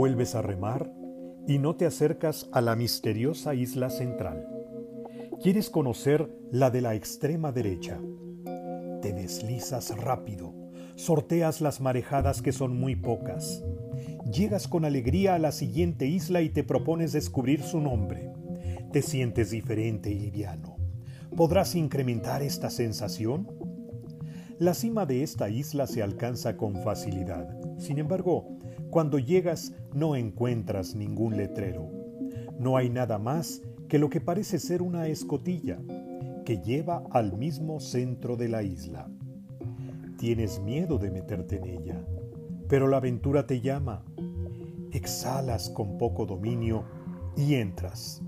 Vuelves a remar y no te acercas a la misteriosa isla central. Quieres conocer la de la extrema derecha. Te deslizas rápido, sorteas las marejadas que son muy pocas. Llegas con alegría a la siguiente isla y te propones descubrir su nombre. Te sientes diferente y liviano. ¿Podrás incrementar esta sensación? La cima de esta isla se alcanza con facilidad. Sin embargo, cuando llegas no encuentras ningún letrero. No hay nada más que lo que parece ser una escotilla que lleva al mismo centro de la isla. Tienes miedo de meterte en ella, pero la aventura te llama. Exhalas con poco dominio y entras.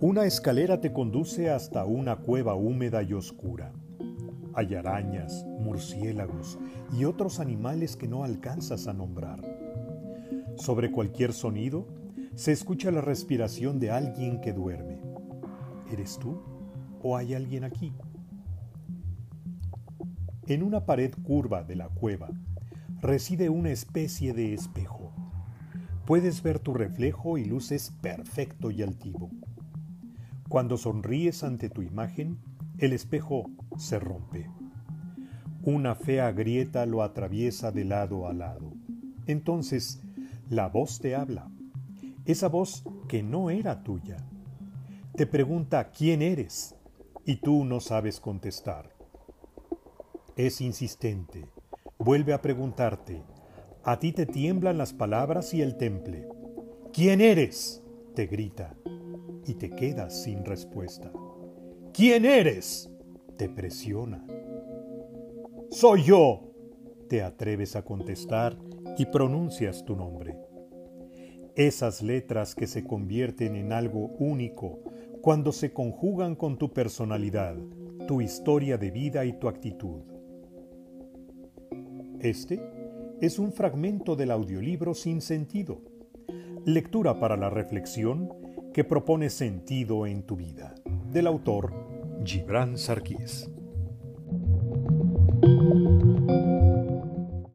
Una escalera te conduce hasta una cueva húmeda y oscura. Hay arañas, murciélagos y otros animales que no alcanzas a nombrar. Sobre cualquier sonido se escucha la respiración de alguien que duerme. ¿Eres tú o hay alguien aquí? En una pared curva de la cueva reside una especie de espejo. Puedes ver tu reflejo y luces perfecto y altivo. Cuando sonríes ante tu imagen, el espejo se rompe. Una fea grieta lo atraviesa de lado a lado. Entonces, la voz te habla. Esa voz que no era tuya. Te pregunta quién eres y tú no sabes contestar. Es insistente. Vuelve a preguntarte. A ti te tiemblan las palabras y el temple. ¿Quién eres? te grita y te quedas sin respuesta. ¿Quién eres? te presiona. Soy yo, te atreves a contestar y pronuncias tu nombre. Esas letras que se convierten en algo único cuando se conjugan con tu personalidad, tu historia de vida y tu actitud. Este es un fragmento del audiolibro Sin Sentido, lectura para la reflexión que propone sentido en tu vida, del autor Gibran Sarkis.